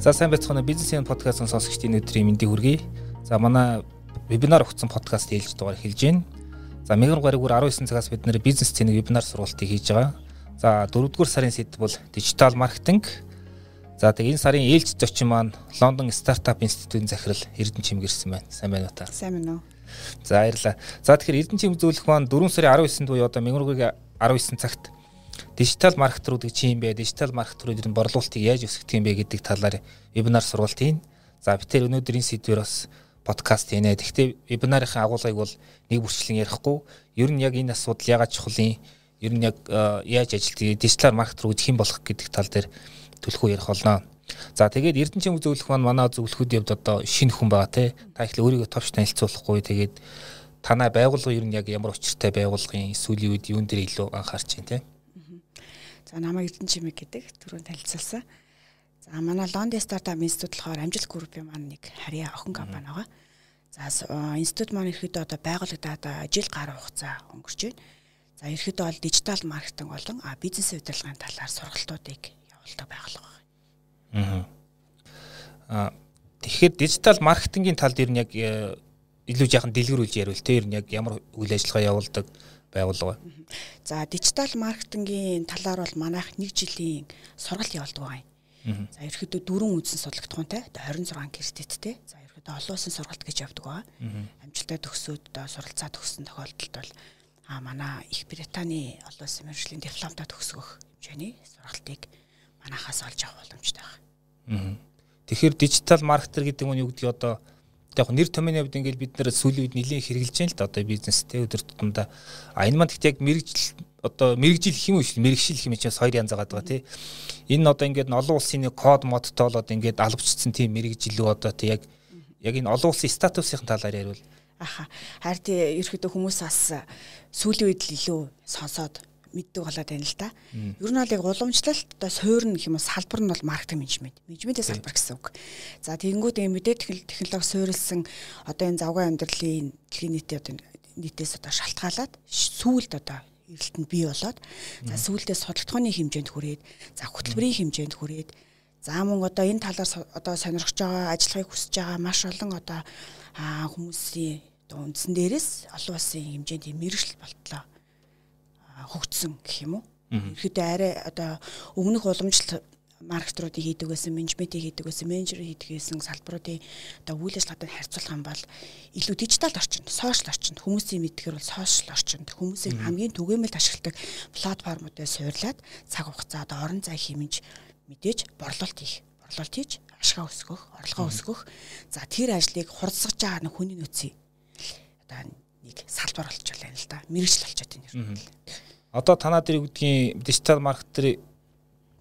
За сайн байцгаана бизнесийн подкастын сонсогчдын өдрийн мэндийг хүргэе. За манай вебинар өгсөн подкаст ээлж дугаар эхэлж байна. За мегар гаригур 19 цагаас бид нэр бизнес цэнийг вебинар сургалтыг хийж байгаа. За 4-р сарын сэдв бол дижитал маркетинг. За тэг энэ сарын ээлж зочин маань Лондон стартап институтын захирал Эрдэнэ Чимгэрсэн байна. Сайн байна уу та? Сайн байна уу? За баярлалаа. За тэгэхээр Эрдэнэ Чим зөвлөх маань 4 сарын 19-нд буюу одоо мегар 19 цагт дижитал маркетруудыг чи юм бэ? Дижитал маркетруудын борлуулалтыг яаж өсгөх юм бэ гэдэг талаар вебинар сургалт хийн. За би тэр өнөөдрийн сэдвэр бас подкаст хийнэ. Гэхдээ вебинарын агуулгыг бол нэг бүрчлэн ярихгүй. Ер нь яг энэ асуудал ягаад чухал юм? Ер нь яг яаж ажилтгийг дижитал маркетер үдх юм болох гэдэг тал дээр төлхөө ярих болно. За тэгээд Эрдэнэчийн зөвлөх маань манай зөвлөхүүд явд одоо шинэ хүн байгаа те. Та их л өөрийгөө товч танилцуулахгүй тэгээд танай байгууллага ер нь яг ямар учиртай байгууллагын сүүлийн үед юун дээр илүү анхаарч байна те. За намайг Эрдэнэ Чимэг гэдэг түрүүн танилцуулсан. За манай Лондон стартап институт болохоор амжилт группийн маань нэг харьяа охин компани байгаа. За институт маань ерөөдөө одоо байгуулагдаад жил гаруй хугацаа өнгөрч байна. За ерөөдөө бол дижитал маркетинг болон бизнес удирдлагын талаар сургалтуудыг явуулдаг байгууллага байна. Аа тэгэхээр дижитал маркетингийн талд ер нь яг э, илүү жаахан дэлгэрүүлж ярил те ер нь яг ямар үйл ажиллагаа явуулдаг байгууллага. За дижитал маркетингийн талаар бол манайх 1 жилийн сургалт явуулдаг байна. За ерөөдөө дөрвөн үндсэн судалгатгуунтай 26 кредиттэй. За ерөөдөө олон улсын сургалт гэж явдаг байна. Амжилттай төгсөөд суралцаа төгссөн тохиолдолд бол а манай Их Британий олон улсын мэргэжлийн дипломтой төгсгөх хэмжээний сургалтыг манахаас олж авах боломжтой байна. Тэгэхээр дижитал маркетер гэдэг нь юу гэдэг одоо яг нэр томьёоны хувьд ингээл бид нэр сүүлийн үед нэлээд хэрэгжилж байна л да. Одоо бизнестэй өдөр тутамдаа. А энэ манд яг мэрэгжил одоо мэрэгжил хэм үү мэрэгшил хэм чинь хоёр янз байгаа тий. Энэ одоо ингээд олон улсын код модтой болоод ингээд албацсан тийм мэрэгжил үү одоо тий яг яг энэ олон улсын статусын талаар ярил аха. Харин ерөөхдөө хүмүүс бас сүүлийн үед илүү сонсоод мэддэг болоод байна л да. Ер нь бол яг уламжлалт одоо суурь нь гэх юм уу салбар нь бол маркетинг менежмент. Менежментийн салбар гэсэн үг. За тэгэнгүүт энэ мэдээ технологи суурилсан одоо энэ завгүй амьдралын дэлхийн нийтийн одоо нийтээс одоо шалтгаалаад сүүлд одоо эрэлтэнд бий болоод за сүүлдээ судалгааны хэмжээнд хүрээд за хөтөлбөрийн хэмжээнд хүрээд за мөн одоо энэ талаар одоо сонирхож байгаа ажиллахыг хүсэж байгаа маш олон одоо хүмүүсийн одоо үндсэн дээрээс олон улсын хэмжээнд мэрэгжил болтлоо хөгжсөн гэх юм уу. Ерөөдөө арай одоо өмнөх уламжлалт маркетруудыг хийдэг байсан, менежментийг хийдэг байсан, менежер хийдэг байсан салбаруудын одоо үйл ажиллагаатай харьцуулах юм бол илүү дижитал орчинд, сошиал орчинд хүмүүсийн мэдгээр бол сошиал орчинд хүмүүсийн хамгийн түгээмэл ашигладаг платформудыг суурлаад цаг хугацаа одоо орон зай хэмж мэдээж борлуулалт хийх, борлуулалт хийж ашгаа өсгөх, орлогоо өсгөх. За тэр ажлыг хурцсаж байгаа нэг хүний нөөцийн одоо нэг салбар болчихлоо юм л да. Мэргэжил болчиход байна юм одоо танаа дээр үгдгийн дижитал маркетер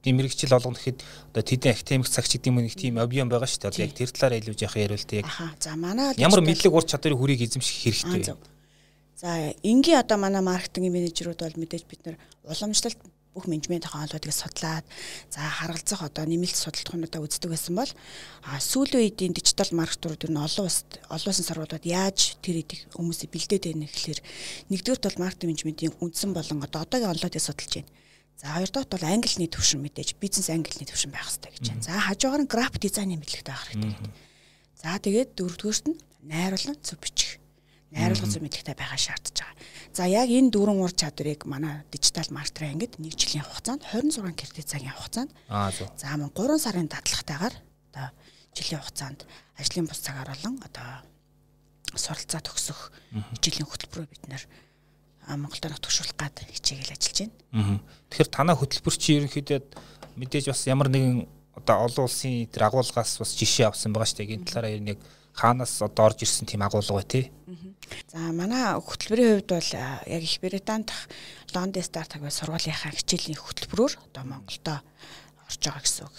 тийм мэрэгчл олгоно гэхэд одоо тэдний академик цагч гэдэг юм нэг тийм объем байгаа шүү дээ. Яг тэр талаар илүү яах ярил тэ яг. За манай ямар мэдлэг ур чадварыг хүрийг эзэмших хэрэгтэй. За энгийн одоо манай маркетингийн менежерүүд бол мэдээж бид нар уламжлалт бүх менежментийн хоолоодыг судлаад за харгалзах одоо нэмэлт судалгаануудаа үздэг байсан бол сүүлийн үеийн дижитал маркетурууд ер нь олон улсад олон улсын сургуулиуд яаж тэр эдийг хүмүүсийг бэлдээд байна гэхэлэр нэгдүгürt бол маркетинг менежментийн үндсэн болон одоо одоогийн онлайныг судалж байна. За хоёрдугаар бол англи нийт төвшин мэдээж бизнес англи нийт төвшин байх хэрэгтэй гэж байна. За хажуугаар нь график дизайны мэдлэгтэй байх хэрэгтэй. За тэгээд дөрөвдүгüрт нь найруулан зөв бичих найруулга зөв мэдлэгтэй байгаа шаардж байгаа. За яг энэ дөрвөн ур чадварыг манай дижитал маркетер ангид 1 жилийн хугацаанд 26 кредит цагийн хугацаанд. За мөн 3 сарын дадлагтайгаар одоо жилийн хугацаанд ажлын бус цагаар болон одоо суралцаа төгсөх хичээлийн хөтөлбөрөө бид нэр Монголд нотгшуулах гад хичээгээл ажиллаж байна. Тэгэхээр танаа хөтөлбөр чи ерөнхийдөө мэдээж бас ямар нэгэн одоо олон улсын тэр агуулгаас бас жишээ авсан байгаа шүү дээ. Энэ талаараа ер нь яг хаанаас одоо орж ирсэн тийм агуулга бай тээ. За манай хөтөлбөрийн хувьд бол яг их Британд Лондон стартап сургуулийнхаа хичээлийн хөтөлбөрөөр одоо Монголдо орж байгаа гэсэн үг.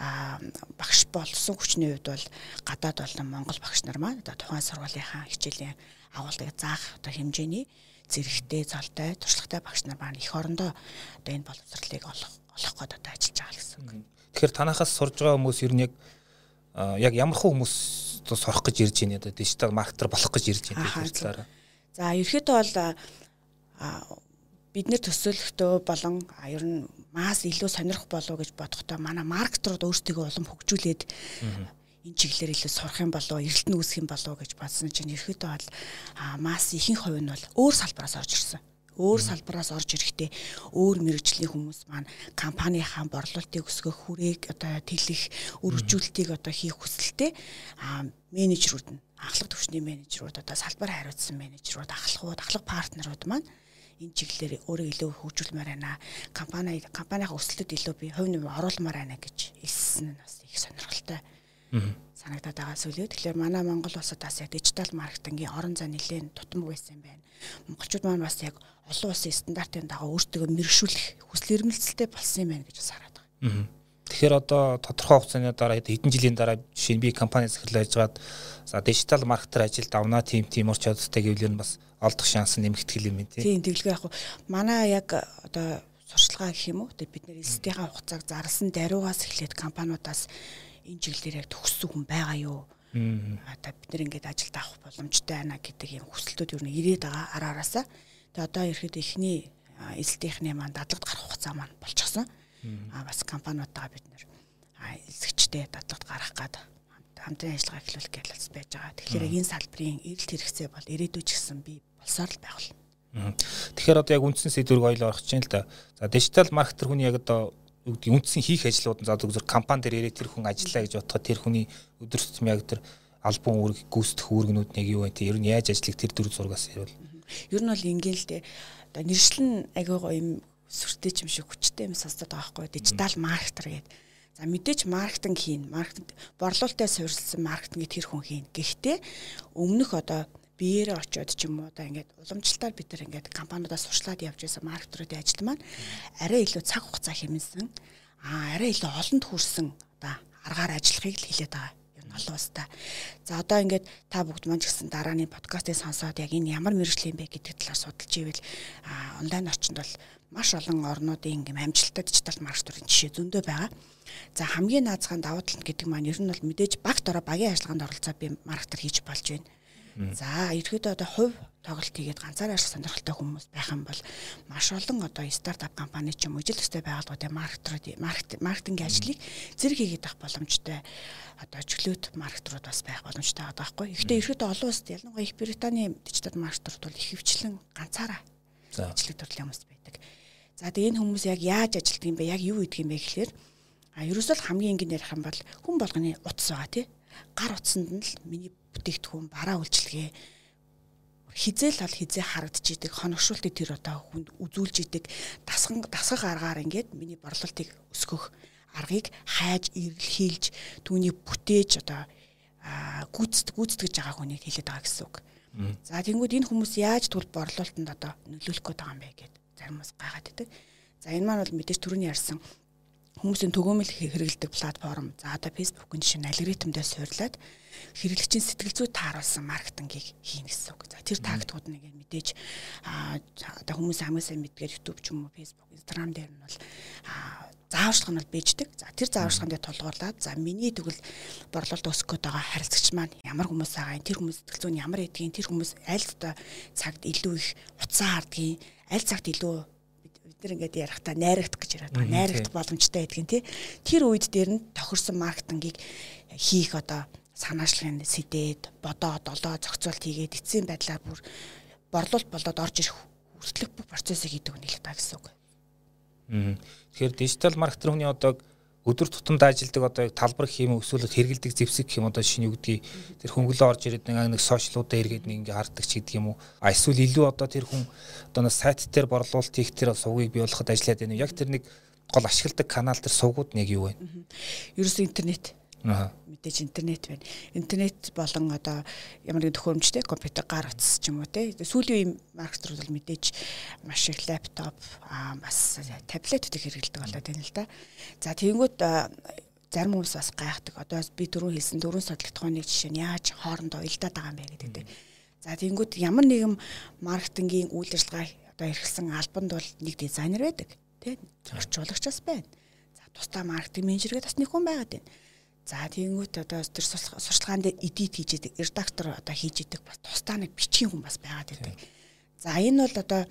А багш болсон хүчний хувьд бол гадаад болон Монгол багш нар маань одоо тухайн сургуулийнхаа хичээлийн агуулгыг заах одоо хэмжээний зэрэгтэй, цолтой, туршлагатай багш нар маань их орондоо одоо энэ боловсролыг олох олох гээд одоо ажиллаж байгаа гэсэн үг. Тэгэхээр танахаас сурж байгаа хүмүүс ер нь яг яг ямар хүмүүс одоо сурах гэж ирж байна одоо дижитал маркетер болох гэж ирж байна талаараа. За ерөөхдөө бол бид нэр төсөөлөхдөө болон ер нь мас илүү сонирх болов гэж бодохдоо манай маркетрууд өөрсдөө улам хөгжүүлээд энэ чиглэлээр илүү сурах юм болов эрэлт нь үүсэх юм болов гэж бодсон чинь ерөөдөө бол мас ихэнх хувь нь бол өөр салбараас орж ирсэн өөр салбараас орж ирэхдээ өөр мэрэгжлийн хүмүүс маань компанийнхаа борлуулалтыг өсгөх хүрээг одоо тэлэх өргөжүүлэлтийг одоо хийх хүсэлтэй менежерүүд нь ахлах төвчний менежерүүд одоо салбар хариуцсан менежерүүд ахлахууд ахлах партнерууд маань энэ чиглэлээр өөрөө илүү хөгжүүлмээр байна. Компани компанийн өсөлтөд илүү би хувь нэм оруулмаар байна гэж хэлсэн нь бас их сонирхолтой санагдаад байгаа сүлээ. Тэгэхээр манай Монгол улсад бас яг дижитал маркетингийн орон зай нэлээд тутам байсан юм байна. Монголчууд маань бас яг олон улсын стандартын дагуу өөртөө мэрэгшүүлэх хүсэл эрмэлзэлтэй болсон юм байна гэж бас хараад байгаа. Тэгэхээр одоо тодорхой хугацааны дараа хэдэн жилийн дараа жишээ нь би компани захирлаж байгаад за дижитал маркетер ажилд авна тийм тийм ур чадвартай гэвэл нь бас олдох шанс нэмэгдэх юм тийм. Тийм тэглэгээ яг манай яг одоо сурчлагаа гэх юм уу бид нэр эсдийнхаа хугацааг зарласан даруйгаас эхлээд компаниудаас энэ чиглэлээр яг төгссөн хүн байгаа юу? Одоо бид нэр ингээд ажилд авах боломжтой байна гэдэг юм хүсэлтүүд юу нэ ирээд байгаа ара араасаа. Тэгээ одоо ирэхэд эхний эсэлтийнхний маань дадлагд гарах хугацаа маань болчихсон. Аа бас компаниудаа бид нэр эсэгчтэй дадлагд гарах гад хамтран ажиллагаа эхлүүлэх гэж байж байгаа. Тэгэхээр энэ салбарын эрэлт хэрэгцээ бол ирээдүйд ч гэсэн би болсоор л байвал. Тэгэхээр одоо яг үндсэн сэдвэрг ойлоо орох чинь л да. За дижитал маркетер хүний яг одоо гэдэг үндсэн хийх ажлууд нь за зөвхөн компани дээр ирээд тэр хүн ажиллаа гэж бодоход тэр хүний өдөр тутмын яг тэр албан үүрэг гүйцэтгэх үүргнүүд нэг юу вэ? Тэр нь яаж ажиллах тэр дөрв зургаас ирвэл. Ер нь бол ингээл л дээ. Одоо нэршлэн агай гоё юм сүртэй юм шиг хүчтэй юм сонсдог байгаа байхгүй дижитал маркетер гэдэг. За мэдээч маркетинг хийн, маркетинг борлуулалтаа суурилсан маркетинг тэр хүн хийн. Гэхдээ өмнөх одоо биеэрээ очиод ч юм уу да ингээд уламжлалтаар бид нар ингээд компаниудаас сурчлаад явж байсан маркетруудын ажил маань арай илүү цаг хугацаа хэмнэсэн аа арай илүү олонд хүрсэн одоо аргаар ажиллахыг л хэлээд байгаа олон устаа. За одоо ингээд та бүгд маань ч гэсэн дарааны подкастыг сонсоод яг энэ ямар мэрэгжил юм бэ гэдэг талаар судалж ивэл онлайн орчинд бол маш олон орнуудын ингээм амжилттай дижитал маркетинг жишээ зөндөө байгаа. За хамгийн наазгаан давуу тал гэдэг маань ер нь бол мэдээж багт ороо багийн ажиллагаанд оролцоо би маркетер хийж болж байна За ерөөдөө одоо хувь тоглолт хийгээд ганцаараа ажиллах сонирхолтой хүмүүс байх юм бол маш олон одоо стартап компани ч юм уу ижил төстэй байгууллагуудын маркетрууд маркетингийн ажлыг зэрэг хийгээд авах боломжтой одоо чөлөөт маркетрууд бас байх боломжтой байгаа байхгүй. Гэхдээ ерөөдөө олон улсад ялангуяа их Британий дижитал маркетрууд бол их хвчлэн ганцаараа ажиллах төрлийн хүмүүс байдаг. За тэгээ энэ хүмүүс яг яаж ажилтдаг юм бэ? Яг юу хийдэг юм бэ гэхээр а ерөөсөө хамгийн энгийн ярих юм бол хүн болгоны утас байгаа тий. Гар утсанд нь л миний бүтээгдэхүүн бараа үйлчилгээ хизээл ал хизээ харагдаж идэг хоногшуултыг тэр одоо хүнд үзүүлж идэг дасган дасгах аргаар ингээд миний борлуулалтыг өсгөх аргыг хайж эргэлхийлж түүний бүтээж одоо гүйцэд гүйцэтгэж байгаа хүнийг хэлээд байгаа гэсэн үг. За тэнгууд энэ хүмүүс яаж түл борлуулалтанд одоо нөлөөлөх гээд байгаа юм бэ гэд зарим хүмүүс гайхаад идэг. За энэ маань бол мэдээж түрүүний ярьсан хүмүүсийн төгөөмөл хэрэгэлдэг платформ. За одоо Facebook-ын жишээ нь алгоритмдээ суурлаад хэрэглэгчийн сэтгэл зүй тааруулсан маркетингийг хийнэ гэсэн үг. За тэр тактикууд нэг мэдээж одоо хүмүүс хамгийн сайн мэдгээр YouTube ч юм уу Facebook, Instagram дээр нь бол зааварчлага нь бол бийждэг. За тэр зааварчлагын дээр тулгуурлаад за миний тэгвэл борлуулалт өсөх гээд байгаа харилцагч маань ямар хүмүүс байгаа юм, тэр хүмүүс сэтгэл зүйн ямар эдгийн, тэр хүмүүс аль одоо цагт илүү их уцаа хардгийн, аль цагт илүү бид нар ингээд ярихтаа найрагдах гэж яриад байгаа. Найрагдах боломжтой байдгийн тий. Тэр үед дээр нь тохирсон маркетингийг хийх одоо санаачлагын сэдээд бодоод олоо зохицуулт хийгээд эцсийн байдлаар бүр борлуулалт болоод орж ирэх хүртэлх бүх процессыг хийдэг үнэ л та гэсэн үг. Тэгэхээр дижитал маркетер хүний одоо өдөр тутамд ажилдаг одоо талбар гэх юм эсвэл хэрэгэлдэг зэвсэг гэх юм одоо шинэ юу гэдгийг тэр хөнгөлөө орж ирээд нэг нэг сошиалуудаа эргээд нэг ингээ харддаг ч гэдэг юм уу? А эсвэл илүү одоо тэр хүн одоо нэг сайт дээр борлуулалт хийх тэр сувгийг бий болгоход ажиллаад байна яг тэр нэг гол ашигладаг канал тэр сувгууд нэг юу вэ? Ерөөс интернет мэдээж интернет байна. Интернет болон одоо ямар нэгэн төхөөрөмжтэй компьютер гар утас ч юм уу те. Сүүлийн үеийн маркетер бол мэдээж маш их лаптоп аа бас таблетуудыг хэрэглэдэг болоод байна л да. За тэгэнгүүт зарим хүмүүс бас гайхдаг. Одоо би түрүү хэлсэн дөрөв судлагдахуйныг жишээ нь яаж хоорондоо уялдаад байгаа юм бэ гэдэг. За тэгэнгүүт ямар нэгэн маркетингийн үйл ажиллагаа одоо эрхэлсэн албанд бол нэг дизайнер байдаг тий орчуулагч бас байна. За тусдаа маркетинг менежергээ бас нэг хүн байгаад байна. За тэгэнгүүт одоо тэр сурчлагаан дээр эдит хийж идэг, редактор одоо хийж идэг бас тусдаа нэг бичгийн хүн бас байгаад байдаг. За энэ бол одоо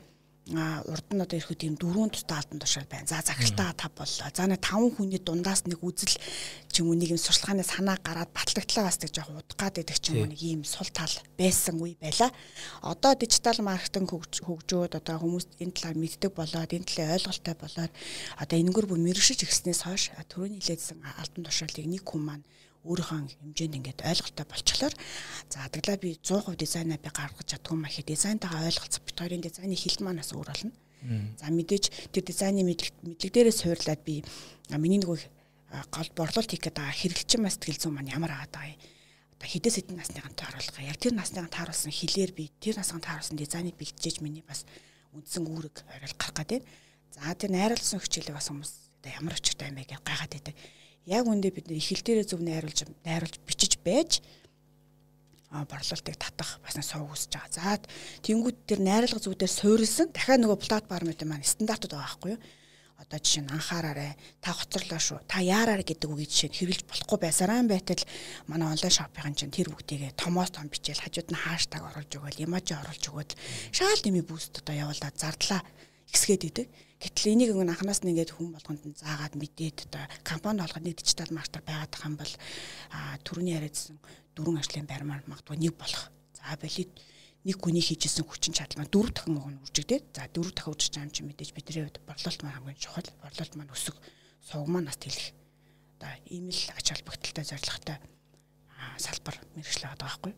а урд нь одоо ирэхэд тийм дөрөв тустай албан тушаал байна. За захиралтаа тав боллоо. За нэг таван хүний дундаас нэг үзэл ч юм уу нэг юм сурчлагын санаа гараад батлагдлаа бас тэг жоох удгаад байдаг ч юм уу нэг ийм сул тал байсан үе байла. Одоо дижитал маркетинг хөгжөөд одоо хүмүүс энэ талаар мэддэг болоод энэ талын ойлголттой болоод одоо энэгээр бүр мэрэгшиж ихснээс хойш түрүүний хэлээдсэн албан тушаалыг нэг хүн маань өөрийнхөө хэмжээнд ингээд ойлголттой болчихлоор за адаглаа би 100% дизайнаа би гаргаж чадгүй маяг дизайнтайгаа ойлголцох бит хоёрын дизайны хилт манаас өөр болно. За мэдээж тэр дизайны мэдлэг мэдлэг дээрээ суурлаад би миний нэг гол борлуулалт хийх гэдэг хэрэглэгчэн бас сэтгэл зүйн маань ямар агаад байгаа юм. Одоо хэдэн насныхантай харуулгаа. Яг тэр насныхан тааруулсан хилээр би тэр насхан тааруулсан дизайныг бэлтжиж миний бас үндсэн үүрэг орой гарах гэдэг. За тэр найруулсан хичээлээ бас хүмүүс одоо ямар өчтэй юм бэ гэж гайхаад байдаг яг үндэ бид ихэл дээрээ зөв найруулж найруулж бичиж байж борлуулалтыг татах бас сувг үсэж байгаа. За тэнгууд тэр найруулга зүйдээр суурилсан дахиад нөгөө платформууд маань стандартууд байгаа байхгүй юу? Одоо жишээ нь анхаараарай. Та хоцорлоо шүү. Та яараар гэдэг үгийг жишээ нь хэрэглэж болохгүй байсараа байтал манай онлайн шопын чинь тэр бүгдийгээ томоос том бичээл хажууд нь хаштаг оруулж өгөөл, имажи оруулж өгөөд шаал дими буст одоо явуулаад зардлаа ихсгээд идэг. Гэтэл энийг өнгө анханаас нь ингээд хүн болгонд нь заагаад мэдээд одоо компани болгоод нэг дижитал маркетер байгаад байгаа юм бол түрүүний яриадсан дөрвөн ажлын байрмаар магадгүй нэг болох. За болид нэг хүний хийжсэн хүчин чадал маань дөрөв дахин нь үржигдээд за дөрөв дахин үржиж байгаа юм чи мэдээж бидний хувьд борлуулалт маань хамгийн чухал. Борлуулалт маань өсөг сувг маань нас тэлэх. Одоо ийм л ач холбогдолтой зорилготой салбар мэрэгчлээ байгаа байхгүй.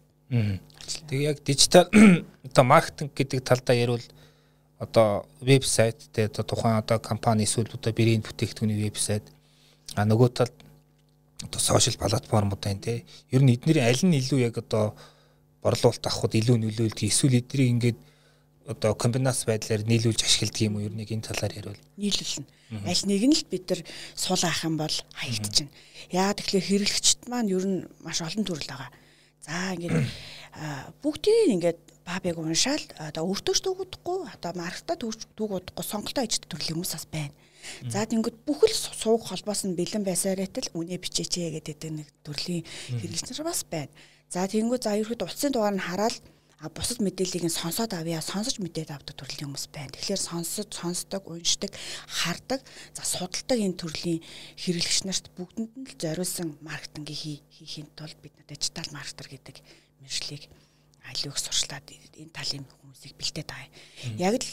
Тэгээ яг дижитал одоо маркетинг гэдэг талдаа ярил одоо вебсайт те одоо тухайн одоо компани эсвэл одоо бэрийн бүтээгдэхүүний вебсайт а нөгөө талд одоо сошиал платформуд байна те ер нь эднэрийн аль нь илүү яг одоо борлуулалт авахд илүү нөлөөлдөг эсвэл эднийг ингээд одоо комбинац байдлаар нийлүүлж ашигладаг юм уу ер нь энэ талаар ярил. Нийлүүлнэ. Аль нэг нь л бид нар суул авах юм бол хаягдчихна. Яа тэгэхээр хэрэглэгчд маань ер нь маш олон төрөл байгаа. За ингээд бүгдийг ингээд бабыг уншаал одоо өөртөө ч дүүгдахгүй одоо маркета дүүгдахгүй сонголтоо ижид төрлийн хүмүүс бас байна. За тэнгууд бүхэл сууг холбоос нь бэлэн байсаар байтал үнэ бичээч гэдэг нэг төрлийн хэрэглэгчнэр бас байна. За тэнгууд за ерөөд утсын дугаар нь хараад а бусад мэдээллийг нь сонсоод авъя сонсож мэдээд авдаг төрлийн хүмүүс байна. Тэгэхээр сонсож сонсдог, уншдаг, хардаг, за судалдаг энэ төрлийн хэрэглэгч нарт бүгдэнд нь л зориулсан маркетингийг хийхин тулд бид дижитал маркетер гэдэг мэржлийг аливаа сурчлаад энэ талын хүмүүсийг бэлдээд байгаа. Яг л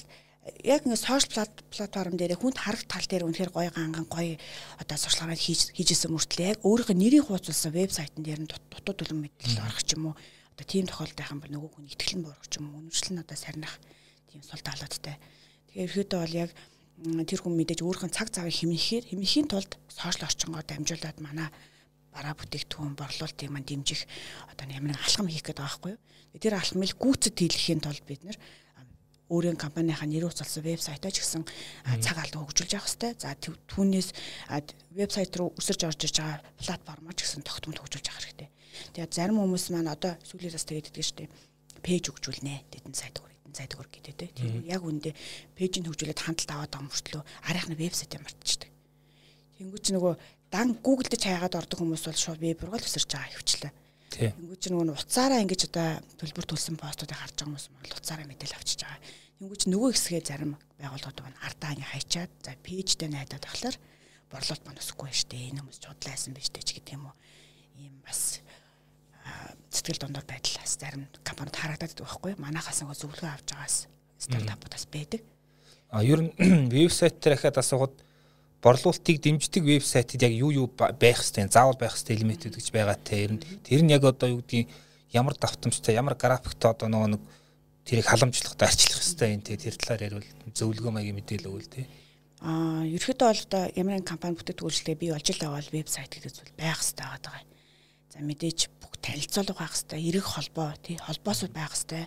яг ингэ сошиал платформ дээр хүнд харах тал дээр үнэхээр гоё ганган гоё одоо сурчлагыг хийж хийжсэн мөртлөө яг өөрийнхөө нэрийг хуудассан вебсайтн дээр нь дутуу төлөв мэдээлэл орох ч юм уу одоо тийм тохиолдол байх юм бол нөгөө хүн итгэл нь буурах ч юм уу үнэршил нь одоо сарнах тийм сул талуудтай. Тэгэхээр ерөөдөө бол яг тэр хүн мэдээж өөрийнхөө цаг цавыг хэмнэхээр хэмнэхийн тулд сошиал орчингоор дамжуулаад манай бараа бүтээгдэхүүн борлуулалтыг маань дэмжих одоо ямар нэг алхам хийх гэдэг байгаа байхгүй юу. Тэр алхмыг гүйцэд хийлгэхийн тулд бид нэр өөрийн компанийнхаа нэр уцалсан вебсайтаа ч гэсэн цаг алдан хөгжүүлж явах хэрэгтэй. За түүнээс вебсайт руу өсөрж орж иж байгаа платформоор ч гэсэн тогтмол хөгжүүлж явах хэрэгтэй. Тэгээд зарим хүмүүс маань одоо сүүлийн бас тэгээд идэх штеп пэйж хөгжүүлнэ тэдэн сайт өөр хэдэн сайт өөр гэдэг те. Тэр яг үндэ пэйжийг хөгжүүлээд хандлт аваад байгаа мөртлөө арайхны вебсайтаа мартчихдаг. Тэнгүүч нөгөө дан дээр чаягаад ордог хүмүүс бол шууд веб руу л өсөрч байгаа хөвчлээ. Тэнгүүч нөгөө уцаараа ингэж одоо төлбөр төлсөн постуудыг харж байгаа хүмүүс бол уцаараа мэдээл авчиж байгаа. Тэнгүүч нөгөө хэсгээ зарим байгууллагууд байна ардаа ингэ хайчаад за пэйжтэй найдаад тахлаар борлуулалт маань өсөхгүй штэ энэ хүмүүс чудлаасан биш тэ ч гэдэг юм уу. Ийм бас сэтгэл дундор байдлаас зарим компанид харагдаад байдаг байхгүй манахаас нөгөө зөвлөгөө авч байгаас стартапуудаас байдаг. А ер нь вебсайт дээр ахад асуугаад борлуулалтыг дэмждэг вебсайтад яг юу юу байх хэвээр заавал байх хэвээр элементүүд гэж байгаа те. Ер нь тэр нь яг одоо юу гэдгийг ямар давтамжтай ямар графиктай одоо нөгөө нэг тэрийг халамжлахтай арчлах хэвээр энэ те. Тэр талаар ярил зөвлөгөө маягийн мэдээлэл өгвөл те. А ерөөхдөө бол одоо ямар нэгэн компани бүтээгдэхүүнчлэгээ бий болж л аваад вебсайт гэдэг зүйл байх хэрэгтэй байгаа. За мэдээж бүх танилцуулга байх хэрэгтэй, эрэг холбоо тий холбоосууд байх хэрэгтэй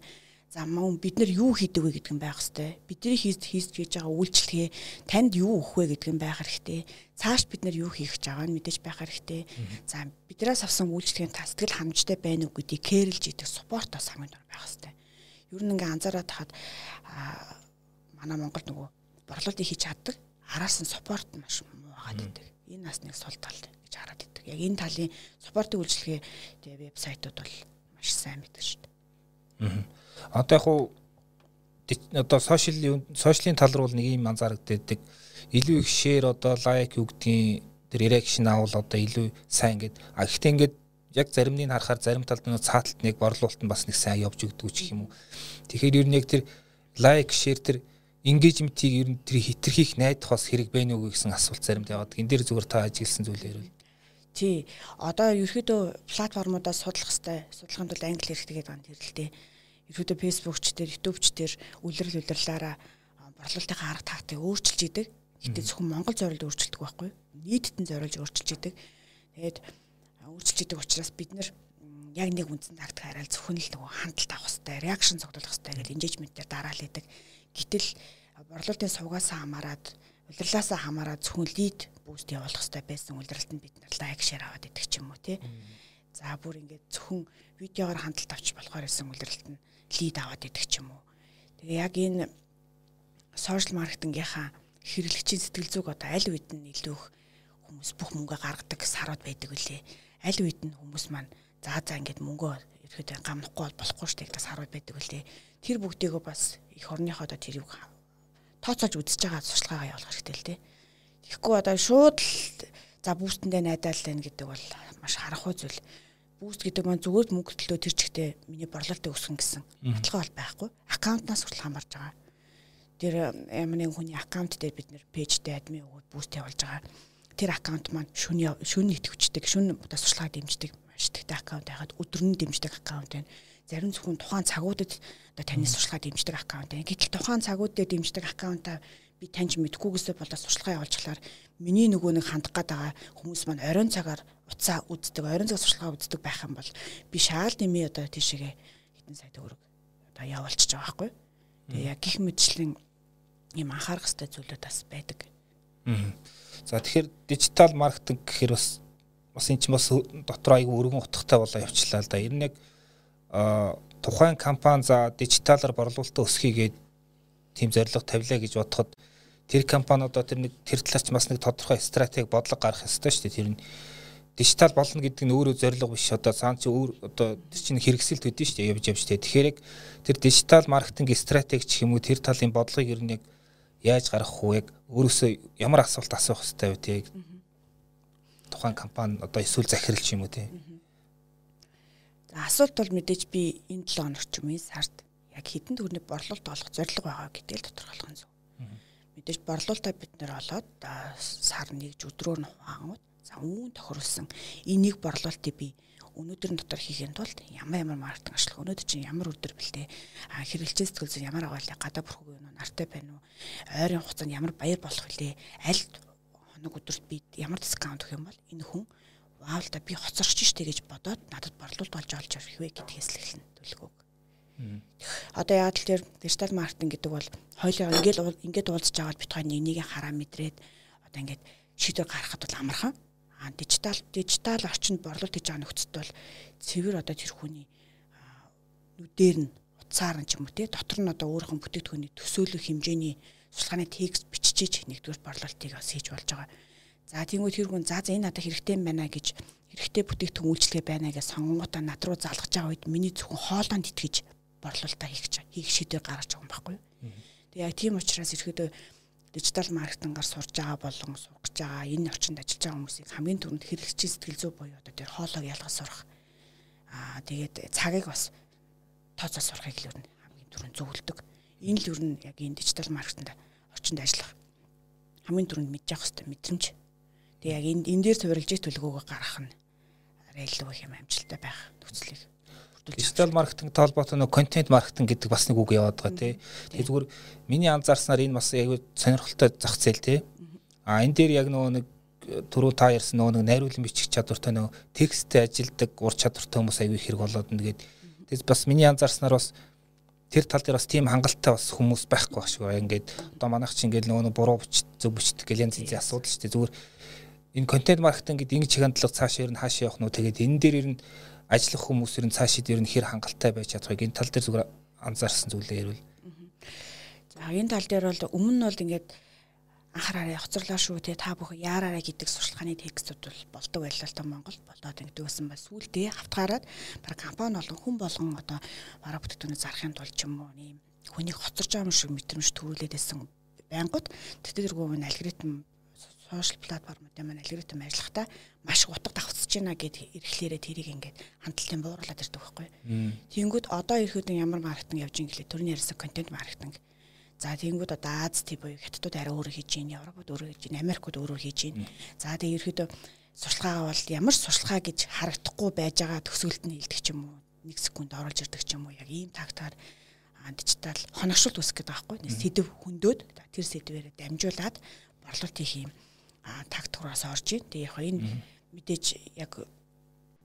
За мөн бид нар юу хийдэг вэ гэдэг нь байх хэвээр. Бидний хийж хийж хийж байгаа үйлчлэгээ танд юу өгөх вэ гэдэг нь байх хэрэгтэй. Цааш бид нар юу хийх гэж байгаа нь мэдээж байх хэрэгтэй. За биднээс авсан үйлчлэгийн та сэтгэл ханамжтай байна уу гэдгийг кэрлж идэх спорт бас хамгийн дөрөв байх. Ер нь ингээ анзаараад тахад манай Монголд нөгөө борлуулалтыг хийж чаддаг араас нь спорт маш муу байгаад байдаг. Энэ нас нэг сул тал гэж хараад байдаг. Яг энэ талын спортын үйлчлэгээ тэгээ вебсайтууд бол маш сайн мэддэг шүү дээ. Аа Одоо яг уу одоо сошиал сошиалын тал руу нэг юм анзаарэгддэг. Илүү их шеэр одоо лайк юу гэдгийг тэр реакшн авал одоо илүү сайн ингээд а гэхдээ ингээд яг заримныг харахаар зарим талд нь цааталт нэг борлуулалт нь бас нэг сайн явж өгдөг ч юм уу. Тэгэхээр ер нь яг тэр лайк шеэр тэр engagement-ийг ер нь тэр хитрхийх найдах бас хэрэг бэ нүг гэсэн асуулт заримд яваад. Энд дээр зүгээр та ажигласан зүйлээр үл. Тий. Одоо ерөөдөө платформудаас судлах хэвээр судалгаанд бол англи хэрэгтэй гэдэг байна тэрэлтэй. Ерөөдөө Facebook ч дээр YouTube ч дээр үлрэл үлрэлээрээ борлуулалтын арга тактик өөрчилж идэг. Гэтэ зөвхөн Монгол зорилд өөрчилдөг байхгүй. Нийтэд нь зориулж өөрчилж идэг. Тэгээд өөрчилж идэг учраас бид нэр яг нэг үндсэн тактик хараад зөвхөн л нөгөө хандлт авах хэрэгтэй, реакшн цогцолох хэрэгтэй гэж engagement дээр дараал идэг. Гэтэл борлуулалтын сувгаас хамаарад, улирлаас хамаарад зөвхөн лид буст явуулах хэрэгтэй байсан улиралтанд бид нар лайк шеэр аваад идэг ч юм уу тий. За бүр ингээд зөвхөн видеогоор хандлт авч болохоор байсан улиралтанд лид аваад идэг ч юм уу. Тэгээ яг энэ сошиал маркетингийнхаа хэрэглэгчийн сэтгэл зүг одоо аль үед нь илүү их хүмүүс бүх мөнгө гаргадаг сарууд байдаг үлээ аль үед нь хүмүүс маань за за ингээд мөнгөө ирэхэд гамнахгүй бол болохгүй шүү дээ гэж харуул байдаг үлээ. Тэр бүгдийгөө бас их орныхоо одоо тэрийг тооцоолж үзэж байгаа туршлагаа явуулах хэрэгтэй л дээ. Тэгэхгүй одоо шууд л за бүүстэндээ найдаал байна гэдэг бол маш харахгүй зүйл. Бүүст гэдэг маань зүгээр мөнгө төлөө тэр чигтээ миний борлуулалтыг өсгөн гэсэн баталгаа бол байхгүй. Аккаунтнаас хүртэл хамаарж байгаа. Тэр ямар нэгэн хүний аккаунт дээр бид нэр пэйжтэй админ өгөөд бүүст явуулж байгаа тэр аккаунт маань шүн шүн нэтгэвчдэг шүн одоо сурчлагаа дэмждэг маш ихтэй аккаунт байгаад өдөр нь дэмждэг аккаунт байна. Зарим зөвхөн тухайн цагуудад одоо таны сурчлагаа дэмждэг аккаунт байна. Гэтэл тухайн цагууд дээр дэмждэг аккаунтаа би таньж мэдхгүйгээсээ болоо сурчлагаа явуулчихлаар миний нөгөө нэг хандах гад байгаа хүмүүс маань оройн цагаар уцаа үздэг, оройн цаг сурчлагаа үздэг байх юм бол би шаал нэмий одоо тийшээгээ хитэн сая төгрөг одоо явуулчихж байгаа байхгүй. Тэгээ яг гих мэтчлэн ийм анхаарах хэрэгтэй зүйлүүд бас байдаг. За тэгэхээр дижитал маркетинг гэхээр бас бас эн чинь бас дотор айгүй өргөн утгатай болоо явчлаа л да. Ер нь яг тухайн компани за дижиталар борлуулалтаа өсгийгээд тийм зорилго тавилаа гэж бодоход тэр компани одоо тэр нэг тэр талаас ч бас нэг тодорхой стратеги бодлого гаргах ёстой шүү дээ. Тэр нь дижитал болно гэдэг нь өөрөө зорилго биш одоо цаан чи өөр одоо тэр чинь хэрэгсэлт хөдөө шүү дээ явж явж дээ. Тэгэхээр яг тэр дижитал маркетинг стратеги ч юм уу тэр талын бодлогыг ер нь яг яаж гаргах вэ? Яг өөрөөсөө ямар асуулт асуух хэрэгтэй вэ тийг тухайн компани одоо эсвэл захиралч юм уу тий. Асуулт бол мэдээж би энэ 7 хоног ч юм уу сард яг хэдэн төгрөний борлуулалт олох зорилго байгаа гэдгийг тодорхойлох нь зөв. Мэдээж борлуулалтаа бид нэр олоод сар нэгж өдрөөр нь хуваангууд за үүн тохируулсан энийг борлуулалтыг би өнөөдрийн дотор хийхин тулд ямар ямар маркетинг ашиглах өнөөдөр чинь ямар өдөр бэлтээ а хэрэглэгчийн сэтгэл зүйн ямар агуулга гадаа бүрхэг юм уу нартай байна уу ойрын хугацаанд ямар баяр болох вүлээ аль хоног өдөрт би ямар дискаунт өгөх юм бол энэ хүн вау л да би хоцорч штэ гэж бодоод надад борлуулалт болж олж авах вэ гэдгээс л эхэлнэ төлөвлөгөөг. Одоо яг л тэр дижитал маркетинг гэдэг бол хоёулаа ингээд ингээд уулзж аваад бит хоёр нэг нэгийг хараа мэдрээд одоо ингээд шийдвэр гаргахад бол амархан а дижитал дижитал орчинд борлуулалт хийж байгаа нөхцөлд бол цэвэр одоо тэр хүний нүдээр нь утсаар нь ч юм уу те дотор нь одоо өөрийнхөө бүтээгдэхүүний төсөөлөх хэмжээний судалгааны текст биччихэж нэгдүгээр борлуулалтыг бас хийж болж байгаа. За тиймүүд тэр хүн за за энэ надад хэрэгтэй юм байна гэж хэрэгтэй бүтээгдэхүүн үйлчлэгээ байна гэж сонгонгуудаа над руу залгаж байгаа үед миний зөвхөн хоолоонд итгэж борлуулалтаа хийх хийх шийдвэр гаргаж байгаа юм байхгүй юу. Тэгээ яг тийм учраас ирэхэд дижитал маркетингаар сурж байгаа болон сургаж байгаа энэ орчинд ажиллаж байгаа хүмүүсийг хамгийн түрүүнд хэрэглэгчийн сэтгэл зүй буюу одоо тэр хоолойг ялгаж сурах. Аа тэгээд цагийг бас тооцоо сурахыг л ер нь хамгийн түрүүнд зөвлөдөг. Энэ л ер нь яг энэ дижитал маркетинд орчинд ажиллах хамгийн түрүүнд мэдж явах хэрэгтэй мэдрэмж. Тэгээ яг энэ энэ дээр суурилж төлөвлөгөөгөө гаргах нь арай илүү их юм амжилттай байх нөхцөлийг Дижитал маркетинг толботой нөө контент маркетинг гэдэг бас нэг үг яваад байгаа тий. Тэгээ зүгээр миний анзаарснаар энэ бас яг сонирхолтой зах зээл тий. А энэ дээр яг нөгөө нэг түрүү та ярьсан нөгөө нэг найруулгын бичих чадвартай нөгөө тексттэй ажилдаг ур чадвартай хүмүүс аягүй хэрэг болоод нэгээд тэгээс бас миний анзаарснаар бас тэр тал дээр бас тийм хангалттай бас хүмүүс байхгүй баг шүү. Ингээд одоо манайх чи ингээд нөгөө буруу бичт зөв бичт гэл янз янзын асуудал шүү дээ. Зүгээр энэ контент маркетинг гэдэг ингэ чиг хандлага цаашаа ер нь хаашаа явах нь тэгээд энэ дээр ер нь ажиллах хүмүүс ер нь цаашид ер нь хэр хангалттай байж чадахыг энэ тал дээр зүгээр анзаарсан зүйлээ ярил. За энэ тал дээр бол өмнө нь бол ингээд анхаараарай хоцорлоо шүү те та бүхэн яараарай гэдэг сурчлагын текстүүд бол болдог байлаа л та Монголд болоод ингээд байсан ба сүултээ хавтгаараад баг компани болон хүн болгон одоо бараа бүтээгдэхүүнээ зарахын тулд ч юм уу ийм хүнийг хоцорж байгаа юм шиг мэдрэмж төрүүлээд байсан байнгут тэтгэргүй нь алгоритм сошиал платформуудын маань алгоритм ажиллахдаа маш утга давхцж байна гэд эрхлээрээ тэрийг ингээд хандлтын бууруулад ирдэг байхгүй. Тэнгүүд одоо ирэхэд ямар маркетинг явж ин гэлээ төрний ярьсан контент маркетинг. За тэнгүүд одоо Аз тий буюу хятадууд арай өөр хийж гин, Европод өөр хийж гин, Америкууд өөр хийж гин. За тэгээ ирэхэд сурчлагаа бол ямар сурчлагаа гэж харагдахгүй байж байгаа төсөөлт нь хилдэг ч юм уу. Нэг секунд оруулж ирдэг ч юм уу. Яг ийм тактаар дижитал хоногшуулт үүсгэх гэдэг байхгүй. Сэдв хөндөд тэр сэдвээр дамжуулаад борлуулалт хийх юм тактикураас орж ийн. Тэгээ яг энэ мэдээж яг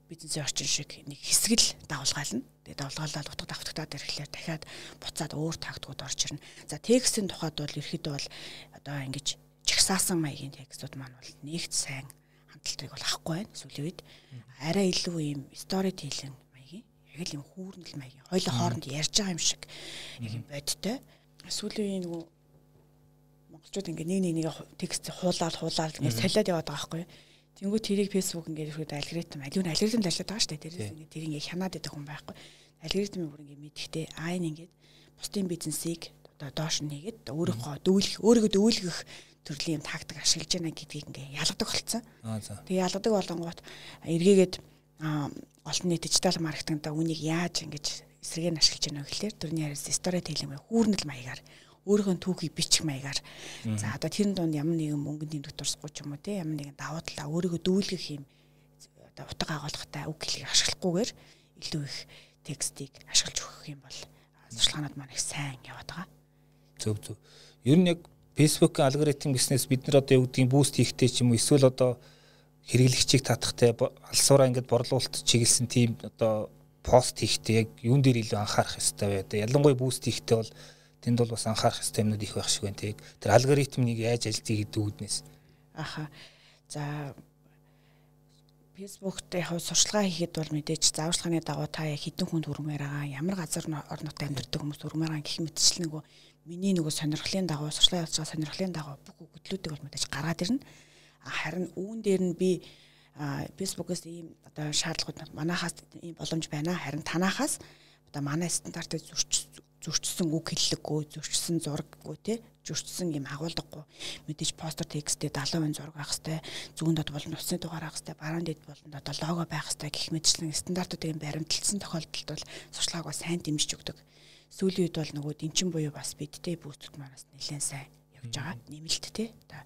бизнесийн орчин шиг нэг хэсэг л давалгаална. Тэгээ давалгаалаад утга давтагтаад ирэхлээр дахиад буцаад өөр тактикууд орж ирнэ. За текстийн тухайд бол ерөөхдөө бол одоо ингэж чагсаасан маягийн текстүүд маань бол нэгт сайн хандлтыг бол авахгүй байна сүүлийн үед. Арай илүү ийм стори тейлинг маягийн яг л ийм хүүрнэл маягийн хоёулаа хооронд ярьж байгаа юм шиг яг юм бодтой. Сүүлийн нөгөө монголчууд ингээ нэг нэг нэг текст хуулаад хуулаад ингээ солиод яваад байгаа байхгүй юу. Тэнгүү тэрийг фэйсбુક ингээ ирэхэд алгоритм аль нь алгоритм ажиллаад байгаа шүү дээ. Тэрээс ингээ тэр ингээ хянаад идэх хүн байхгүй. Алгоритмын бүр ингээ мэдхтэй айн ингээд бусдын бизнесийг одоо доош нь нэгээд өөрийнхөө дүүлэх өөрийгөө дүүлгэх төрлийн юм тактик ашиглаж байна гэдгийг ингээ ялгадаг болцсон. Тэгээ ялгадаг болонгууд эргээгээд олон нийт дижитал маркетингда үнийг яаж ингэж эсрэгээр нь ашиглаж байна гэхэлэр төрний хариус стори тейлинг хүүрнэл маягаар өөрийнхөө түүхийг бичих маягаар за одоо тэр дунд ямар нэгэн мөнгөний дутурсгүй ч юм уу те ямар нэгэн давуу талаа өөрийгөө дүүлгэх юм одоо утга агуулгатай үг хэлийг ашиглахгүйгээр илүү их текстийг ашиглаж өгөх юм бол сурчлагынууд маань их сайн яваад байгаа. Зөв зөв. Ер нь яг Facebook-ийн алгоритм гэснээс бид нар одоо юу гэдгийг буст хийхтэй ч юм уу эсвэл одоо хэрэглэгчийг татахтай алсуураа ингээд борлуулалт чиглэсэн тийм одоо пост хийхтэй яг юун дээр илүү анхаарах хэрэгтэй вэ? Ялангуяа буст хийхтэй бол тэнд бол бас анхаарах хэрэгтэй юмнууд их байх шиг байна тийг. Тэр алгоритмыг яаж ажилтгийг гэдэг үүднээс. Аха. За Facebook дээр яг сурчлагаа хийхэд бол мэдээж зааварчилгааны дагуу та яг хідэн хүнд хүрмээр байгаа ямар газар орнот амьдардаг хүмүүс хүрмээр байгаа гэх мэтчил нөгөө миний нөгөө сонирхлын дагуу сурчлага явуулж байгаа сонирхлын дагуу бүх өгдлүүдийг бол мэдээж гаргаад ирнэ. Харин үүн дээр нь би Facebook-оос ийм одоо шаардлагууд манахаас ийм боломж байна. Харин танахаас одоо манай стандартыг зөрч зөрчсөн үг хэллэггүй, зөрчсөн зураггүй те зөрчсөн юм агуулгагүй. Мэдээж постэр текстээ 70% зураг байх хэвээр, зүүн дод болон усны дугаар байх хэвээр, баруун дэд болон одоо лого байх хэвээр гэх мэтчлэн стандартуудыг баримталсан тохиолдолд бол сурчлагаа сайн дэмжиж өгдөг. Сүүлийн үед бол нөгөө дэнчин буюу бас бидтэй бүүстүүд манаас нэлээд сайн явж байгаа. Нэмэлт те. Одоо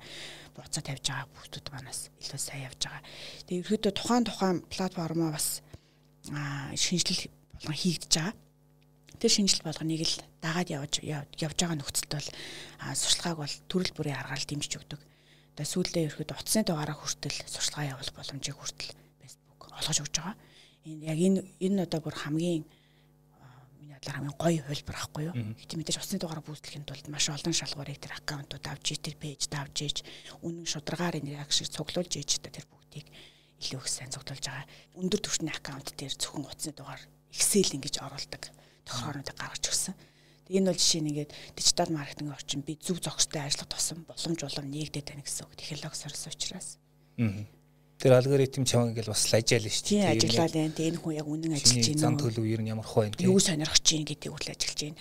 буцаа тавьж байгаа бүүстүүд манаас илүү сайн явж байгаа. Тэгээ ерөөдөө тухайн тухайн платформоо бас шинжилэл болгон хийгдэж байгаа тэр шинжилт болгоныг л дагаад явж явж байгаа нөхцөлд бол сурчлагааг бол төрөл бүрийн аргаар дэмжиж өгдөг. Тэгээ сүүлдээ ирэхэд утасны дугаараа хүртэл сурчлагаа явуулах боломжийг хүртэл Facebook олгож өгч байгаа. Энэ яг энэ энэ одоо бүр хамгийн миний бодлоор хамгийн гоё хөлбөр ахгүй юу. Гэтэ мэдээж утасны дугаараа бүүсгэхийн тулд маш олон шалгуурыг тэр аккаунтууд авч ий тэр пэйж давж ийж үнэн шударгаар энэ яг шиг цуглуулж ийж тэр бүгдийг илүү их сайн цуглуулж байгаа. Өндөр түвшний аккаунт дээр зөвхөн утасны дугаар Excel ингэж оруулдаг тохиолдолд гаргаж өгсөн. Энэ бол жишээ нь ингээд дижитал маркетинг орчин би зөв зохистой ажиллах тусам боломж улам нэгдээд байна гэсэн үг. Технологи сорсон учраас. Тэр алгоритм чам ингээл бас ажиал нь шүү дээ. Тийм ажиллаад байна. Тэгээ энэ хүн яг үнэн ажиллаж байна. Зам төлөв ер нь ямар хөө байна. Юу сонирхож чинь гэдгийг үл ажиллаж байна.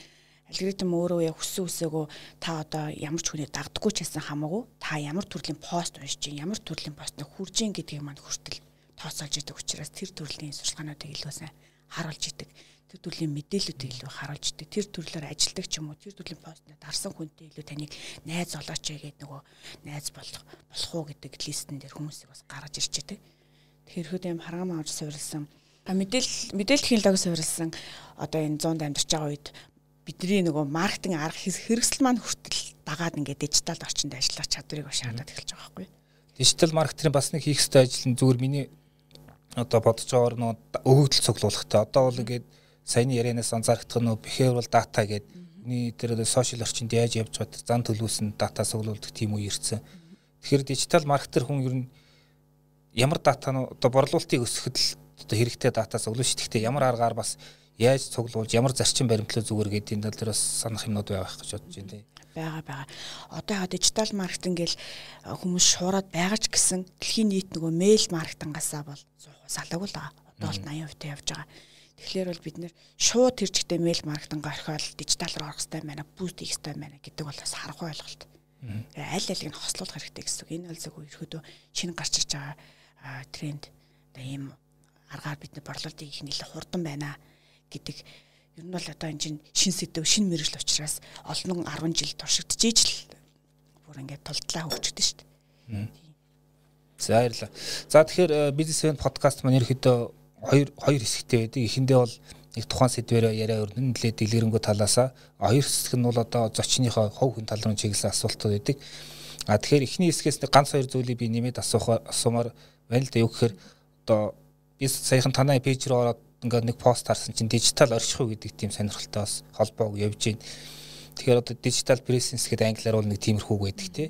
Алгоритм өөрөө яг хүссэн үсээгөө та одоо ямар ч хүний дагдаггүй ч гэсэн хамаагүй та ямар төрлийн пост уншиж чинь ямар төрлийн постыг хүрж ийн гэдгийг манд хүртэл тооцоолж идэг учраас тэр төрлийн сурчлагынуудыг илүү сайн харуулж идэг тэр төрлийн мэдээллүүдийг илүү харуулж идэг. Тэр төрлөөр ажилдаг ч юм уу, тэр төрлийн постнд дарсан хүнтэй илүү таныг найз олооч гэдэг нөгөө найз болох болох уу гэдэг листэн дээр хүмүүсийг бас гаргаж ирж идэг. Тэгэхээр юм харгаамаа авч суурилсан мэдээлэл мэдээлэл технологи суурилсан одоо энэ 100-д амьдарч байгаа үед бидний нөгөө маркетинг арга хэрэгсэл маань хүртэл дагаад ингээд дижитал орчинд ажиллах чадварыг шаардаад эхэлж байгаа байхгүй. Дижитал маркетинг бас нэг хийх ёстой ажил нь зүгээр миний одоо бодож байгаагаар нөгөө өгөгдөл цуглуулахтай. Одоо бол ингээд саяны ярианаас анзаарах нь behavioral data гэдэг Миний тэр сошиал орчинд яаж явж бод зан төлөвлөсөн дата суглуулдаг тийм үе ирсэн. Тэгэхээр дижитал маркетер хүн ер нь ямар дата нь одоо борлуулалтыг өсгөхөд л одоо хэрэгтэй дата суглуулж шитгэхдээ ямар аргаар бас яаж цуглуулж ямар зарчим баримтлал зүгээр гэдэг энэ тал дээр бас санах юмнууд байх гэж бодож байна тийм. Бага бага. Одоо яа дижитал маркетинг гэл хүмүүс шуураад байгаа ч гэсэн дэлхийн нийт нөгөө мэйл маркетингасаа бол салаагүй л байгаа. Одоо бол 80% явж байгаа Тэгэхээр бол бид нэр шууд тэр чигтээ мэйл маркетинг орхиол дижитал руу орох хэрэгтэй байна, буст хийх хэрэгтэй байна гэдэг бол бас харахгүй ойлголт. Аль алиг нь хослуулах хэрэгтэй гэсэн үг. Энэ бол зөв ерөөдөө шинэ гарч ирж байгаа тренд одоо ийм аргаар бид нар борлуулалтыг их нэлээд хурдан байна гэдэг ер нь бол одоо энэ чинь шин сэдв шин мэрэгжил учраас олон 10 жил туршигдчихэж л бүр ингээд тултлаа хөгждөг шүү дээ. За баярлалаа. За тэгэхээр бизнес подкаст маань ерөөхдөө хоёр хоёр хэсэгтэй байдаг. Эхэндээ бол нэг тухайн сэдвээр яриа өрнөн нэлээд дэлгэрэнгүй талаасаа хоёр хэсэг нь бол одоо зочныхоо хов хүн тал руу чиглэсэн асуултууд байдаг. А тэгэхээр эхний хэсгээс нэг ганц хоёр зүйлийг би нэмээд асуух асуумаар байна л да юу гэхээр одоо би саяхан танай пэйж рүү ороод ингээд нэг пост харсан чинь дижитал оршихуй гэдэг тийм сонирхолтой бас холбоог явж байна. Тэгэхээр одоо дижитал presence гэдэг англиар бол нэг тиймэрхүү байдаг тий.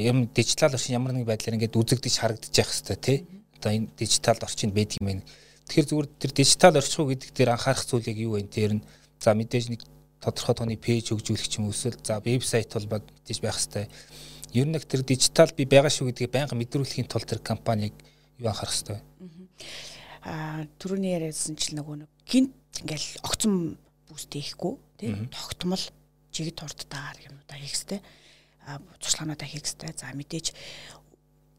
Юм дижитал орчин ямар нэг байдлаар ингээд үзэгдэж харагдаж явах хэвээр тий. Одоо энэ дижитал орчинд байдаг юм байна Тэгэхээр зүгээр тэр дижитал орчхуу гэдэг дээр анхаарах зүйлийг юу вэ? Тэр нь за мэдээж нэг тодорхой тооны пэйж хөгжүүлэх ч юм эсвэл за вебсайт бол мэдээж байх хэвээр. Ер нь тэр дижитал би байгаа шүү гэдгийг байнга мэдрүүлэхийн тулд тэр компаниг юу анхаарах хэвээр. Аа түрүүний яриадсан чинь нөгөө нэг гинт ингээл огцон бүст хийхгүй тийм тогтмол жигд турдтаагаар юмудаа хийх хэвээр. Аа туршлагаануудаа хийх хэвээр. За мэдээж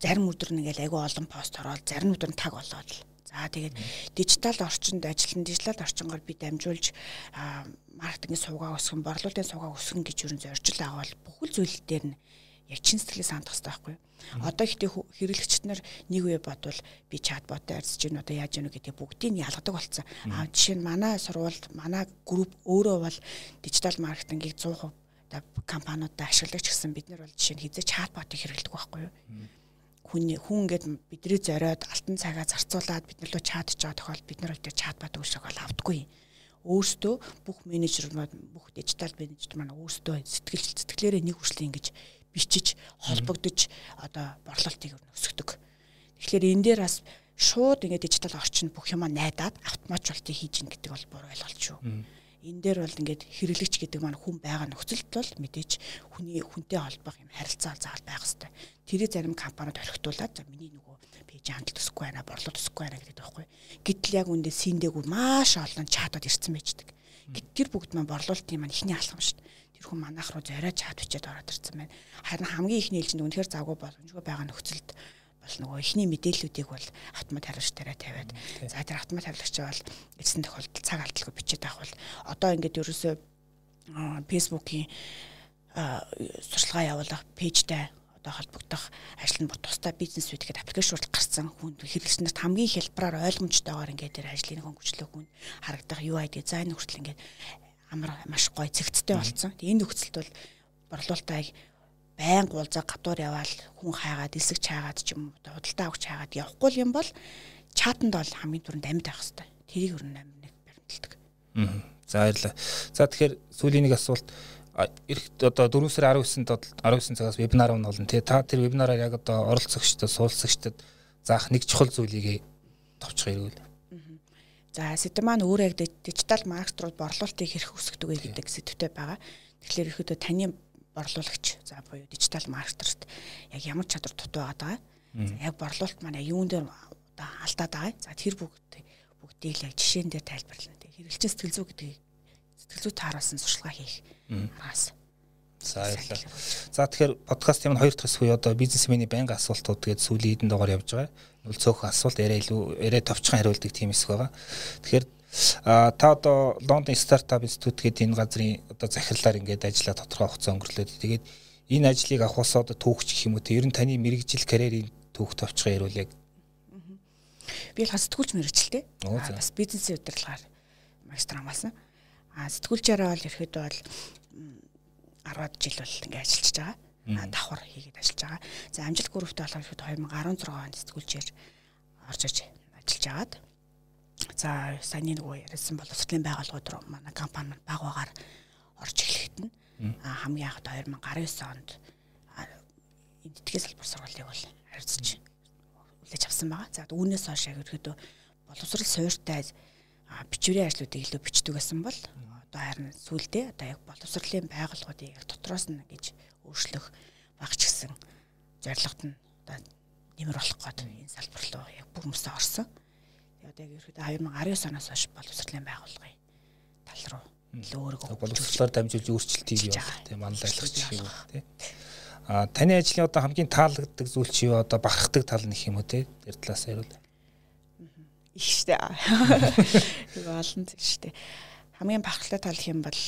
зарим өдөр нэгэл айгүй олон пост ороод зарим өдөр нь таг болоод л За тэгээд дижитал орчинд ажиллан дижитал орчингоор би дамжуулж маркетингийн сувгаа өсгөн, борлуулалтын сувгаа өсгөн гэж юу зоржил авал бүхэл зүйл дээр нь яг чин сэтгэлээ сандах хэрэгтэй байхгүй юу? Одоо ихтэй хэрэглэгчид нар нэг үе бодвол би чатботоор арьсж гин одоо яаж яах гэдэг бүгдийг ялгадаг болсон. Аа жишээ нь манай сургуульд манай групп өөрөө бол дижитал маркетингийг 100% компаниудад ашигладаг ч гэсэн бид нар бол жишээ нь хизээ чатботыг хэрэглэдэг байхгүй юу? Хүн хүн ингээд бидний зориод алтан цагаа зарцуулаад бид нар руу чатж байгаа тохиолдолд бид нар өдөр чат бат үүсэх бол авдаггүй. Өөрөөсөө бүх менежер бүх дижитал менежер маань өөрөөсөө сэтгэл сэтгэлээрээ нэг хүртэл ингэж бичиж холбогдож одоо борлуулалтыг өсгдөг. Тэгэхээр энэ дээр бас шууд ингээд дижитал орчинд бүх юмаа найдаад автоматжуулалтыг хийж ин гэдэг бол буруу ойлголт шүү энэ дээр бол ингээд хэрэглэгч гэдэг маань хүн байгаа нөхцөлд бол мэдээж хүний хүнтэй холбох юм харилцаа заал байх хэрэгтэй. Тэрийг зарим компаниуд орхитуулаад за миний нөгөө пэйж хандлт төсөхгүй байна, борлуулалт төсөхгүй байна гэдэг байхгүй. Гэтэл яг үндэ синдэггүй маш олон чатууд ирсэн байждаг. Гэт тэр бүгд маань борлуулалтын маань ихний алхам шүү дээ. Тэр хүн манайх руу зориод чат бичээд ороод ирсэн байна. Харин хамгийн ихний ээлжинд үнэхээр завгүй боломжгүй байгаа нөхцөлд бол нөгөө ихний мэдээллүүдийг бол автомат хариуч тараа тавиад за тэр автомат хариулагч бол эцсийн тохиолдолд цаг алдалгүй бичээд авах бол одоо ингээд ерөөсөө фэйсбүүкийн сурчлагаа явуулах пэйжтэй одоо холбогдох ажил нь бүр тусдаа бизнес үү гэдэг аппликейшн гарсан хүн хэрэглэгчнэрт хамгийн хялбараар ойлгомжтойгоор ингээд тэр ажлын хөнгөлчлөө хүн харагдах UI дизайн хүртэл ингээд амар маш гоё цэгцтэй болсон. Энэ нөхцөлд бол борлуулалтаа байн гуулзаа гадуур яваал хүн хайгаад элсэг чаагаад ч юм уу худалдаа авч чаагаад явахгүй юм бол чатанд бол хамгийн түрүүнд амьд байх хэвээр. Тэрийг өрн амьд нэг баримталдаг. Аа. За баярлалаа. За тэгэхээр сүүлийн нэг асуулт эх одоо 4 сарын 19-нд 19 цагаас вебинар нь болно тий. Та тэр вебинараар яг одоо оролцогчдод, суулцагчдад заах нэг чухал зүйлийг товчхон иргүүл. За сэдв маань өөрөө яг дижитал маркет руу борлуулалтыг хэрэг өсгдөг вэ гэдэг сэдвтэй байгаа. Тэгэхээр ихэд таны борлуулагч за буюу дижитал маркетерт яг ямар чадвар дутуу байгаа. За яг борлуулалт маань юун дээр одоо алдаад байгаа. За тэр бүгд бүгдийг л яг жишээн дээр тайлбарлана. Хэрэглэгчийн сэтгэл зүй гэдгийг сэтгэл зүй тааруулсан сурчлагаа хийх араас. За баярлалаа. За тэгэхээр подкаст юм хоёр дахь хэсэг үе одоо бизнесмений байнга асуултууд тэгээд сүүлийн хэдэн дугаар явж байгаа. Нүл цөөхөн асуулт яриа илүү яриа товчхон хариулдаг тийм хэсэг байгаа. Тэгэхээр А та одоо Лондон стартап институт гэдэг энэ газрын одоо захирлаар ингээд ажиллаа тодорхой хугацаа өнгөрлөөд тэгээд энэ ажлыг авахусаа одоо түүхч гэх юм уу? Те ер нь таны мэрэгжил карьерийн түүх товчхон ярил яг. Би л сэтгүүлч мэрэгчлээ. Бас бизнесийн удирдлагаар магистр хамгаалсан. А сэтгүүлчээрээ бол ерөөдөө бол 10 жил бол ингээд ажиллаж байгаа. Давхар хийгээд ажиллаж байгаа. За амжилт гүрвтэй болохоор 2016 онд сэтгүүлчээр орж иж ажиллаж агаад За саяны нөгөө ярьсан боловсролын байгууллагууд руу манай компани баг багаар орж эхлэхэд нь хамгийн анх 2019 онд энэ итгэл салбар сургалтыг бол харьцаж хүлээж авсан байгаа. За үүнээс хойш яг ерөөдөө боловсрол суурьтай бичвэрийн ажлуудыг илүү бичдэг гэсэн бол одоо харин сүулдэ. Одоо яг боловсролын байгууллагуудыг яг дотроос нь гэж өөрчлөх багч гисэн зорилгот нь одоо нэмэр болох гээд энэ салбар руу яг бүх хүмүүсээ орсон. Одоо яг ерөөдөө 2019 оноос хойш боловсролын байгууллагын тал руу илүү өөрийгөө боловсролоор дамжуулж өөрчлөлтийг явуулах тийм манлайлах гэх юм тий. А таны ажлын одоо хамгийн таалагддаг зүйл чи юу одоо бахархдаг тал нь юм уу тий? Тэр талаас ярил. Их штэ. Юу олон зүйл штэ. Хамгийн бахархтай тал хэм бол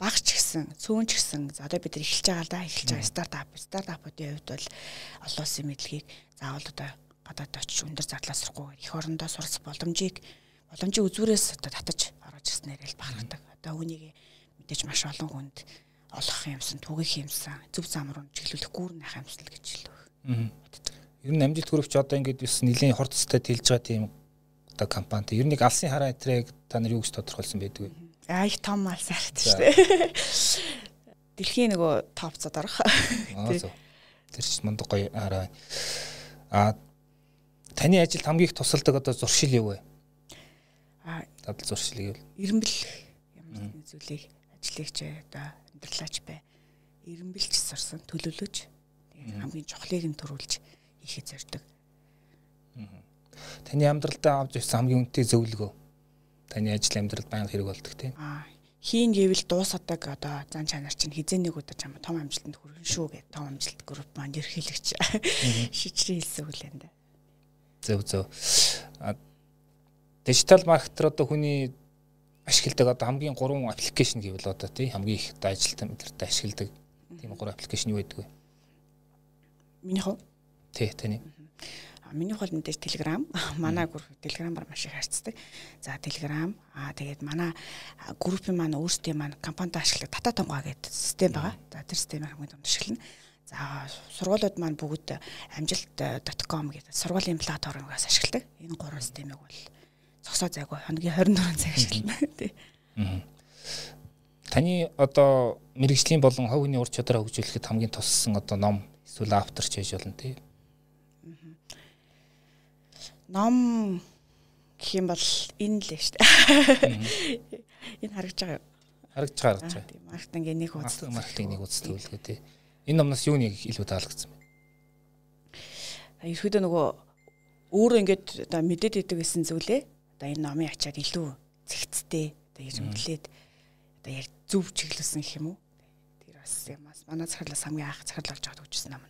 багч гэсэн, цөөн ч гэсэн за одоо бид нар эхэлж байгаа л да, эхэлж байгаа стартап, стартапуудын хувьд бол олон улсын мэдлэгийг заавал одоо гадаад очиж өндөр зардлаас сурахгүй их орондоо сурах боломжийг боломжийн үзүүрээс одоо татаж орж ирснээр л бахархдаг. Одоо үүнийг мэдээж маш олон хүнд олох юмсан, түгэх юмсан, зөв зам руу чиглүүлэх гүүрнийх юмсал гэж хэлдэг. Аа. Ер нь амжилт хүрэгч одоо ингээд бас нэлийн хорцтой тэлж байгаа тийм одоо компанид ер нь алсын хараа этрэг та нар юу гэж тодорхойлсон байдаг вэ? Аа их том мал сарт шүү дээ. Дэлхийн нөгөө топ цод орох. Тэр чинь мундаг гоё хараа. А таны ажилд хамгийн их тусалдаг одоо зуршил юу вэ? Аа дадал зуршил гэвэл ирэмбэл ямар нэгэн зүйлийг ажлыг ч одоо амьдралаач бай. Ирэмбэлж сурсан төлөвлөж хамгийн чухлыг нь төрүүлж хийхэд зорддог. Таны амьдралдаа авч ирсэн хамгийн үнэтэй зөвлөгөө таны ажил амьдралд байнга хэрэг болдог тийм. Аа хийн гэвэл дуусадаг одоо зан чанар чинь хизээ нэг удаа чам том амжилтанд хүрэх шүү гэдэг том амжилт групп маань ерхийлэгч шижрийн хэлсэн үг л энэ. Зөв зөв. Дижитал маркетер одоо хүний ашигладаг одоо хамгийн гурван аппликейшн гэвэл одоо тий хамгийн их одоо ажилтан мэдэрт ашигладаг тийм гурван аппликейшн юу байдаг вэ? Миний хувь. Тий таны. Миний хувьд мэдээж Telegram, манай групп Telegram-аар маш их харьцдаг. За Telegram, аа тэгээд манай группийн маань өөрсдийн маань компанид ашигладаг Tonga гэдэг систем байгаа. За тэр системийг хамгийн дунд ашиглана. За сургуулиуд маань бүгд амжилт.com гэдэг сургуулийн платформоос ашигладаг. Энэ гурван системийг бол зогсоо зайгүй хоногийн 24 цаг ашиглана тий. Таны одоо мэрэгжлийн болон хувь хүний ур чадвараа хөгжүүлэхэд хамгийн туссан одоо ном эсвэл автор ч хийж болно тий ном гэх юм бол энэ л шүү дээ. Энэ харагдж байгаа юу? Харагдж байгаа харагдж байгаа. Маркетинг нэг үз. Маркетинг нэг үз төлөвлөгөө тий. Энэ номноос юу нэг илүү таалагдсан бэ? Ерөөдөө нөгөө өөрөө ингээд одоо мэдээд идэг гэсэн зүйлээ одоо энэ номын ачаад илүү зэгцтэй одоо ирэмблээд одоо яг зөв чиглүүлсэн гэх юм уу? Тэр бас юм бас манай захирлаас хамгийн анх захирлуулж аваад өгчсэн ном.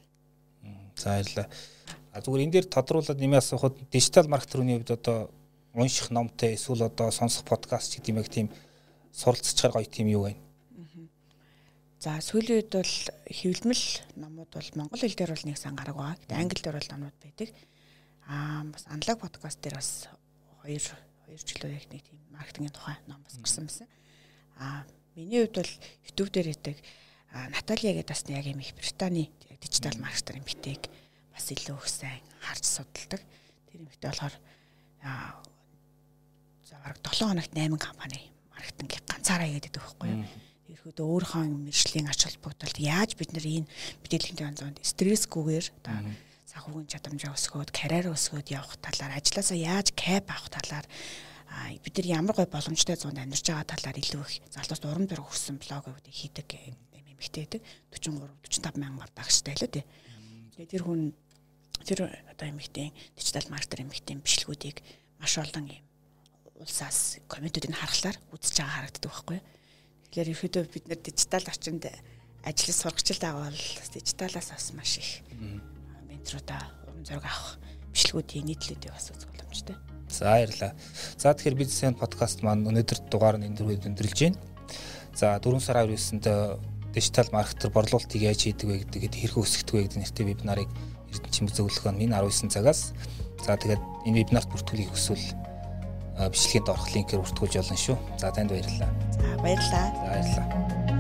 За баярлалаа. А зүгээр энэ дээр тодруулаад нэмээ асуухад дижитал маркетерийн хувьд одоо унших номтой эсвэл одоо сонсох подкаст гэдэг юм яг тийм суралцчихаар гоё тийм юу байна. За сүүлийн үед бол хэвлэмэл номууд бол монгол хэл дээр бол нэг сан гараг байгаа. Гэтэ англи дээр бол номууд байдаг. Аа бас аналог подкаст дээр бас хоёр хоёр жилөө яг нэг тийм маркетингийн тухай ном бас гарсан байсан. Аа миний хувьд бол YouTube дээр хийдэг Наталья гэдэг бас яг юм их Британий дижитал маркетер юм битэг бас илүү их сайн харж судалдаг. Тэр юмхтэй болохоор за бараг 7 хоногт 8 компани маркетингийг ганцаараа хийгээд байгаа байхгүй юу? Ерхөөдөө өөрийнхөө мэржлийн ач холбогдолд яаж бид нэр энэ мэдээллийн онцонд стрессгүйгээр одоо санхүүгийн чадамжаа өсгөөд, карьер өсгөөд явах талаар, ажилласаа яаж кэп авах талаар бид нар ямар гой боломжтой зуунд амьдарч байгаа талаар илүү их залуус урам зориг өгсөн блогуудыг хийдэг юм эмэгтэй байдаг 43 45 мянган дагчтай л үү. Тэгээ тэр хүн тэр одоо эмэгтэй дижитал маркетер эмэгтэй бичлэгүүдийг маш олон юм улсаас комментүүдийг харахаар үзэж байгаа харагддаг байхгүй. Тэгэхээр ерөөдөө бид нэр дижитал орчинд ажиллаж сургачлал авал дижиталаас бас маш их менторудаа урам зориг авах бичлэгүүдийн нийтлүүдийг бас үзэх боломжтой. За баярлалаа. За тэгэхээр бизнес подкаст маань өнөөдөр дугаар нь энэ дөрөв өндөрлж байна. За 4 сарын 29-нд дижитал маркетер борлуулалтыг яаж хийдэг вэ гэдэг хэрэг өсгдөг вэ гэдэг нэртэй вебинарыг Эрдэнэ чимэг зөвлөх нь 19 цагаас за тэгээд энэ вебинарт бүртгүүлэх хүсвэл бичлэгийн доорх линкээр бүртгүүлж болно шүү. За танд баярлалаа. За баярлалаа. За баярлалаа.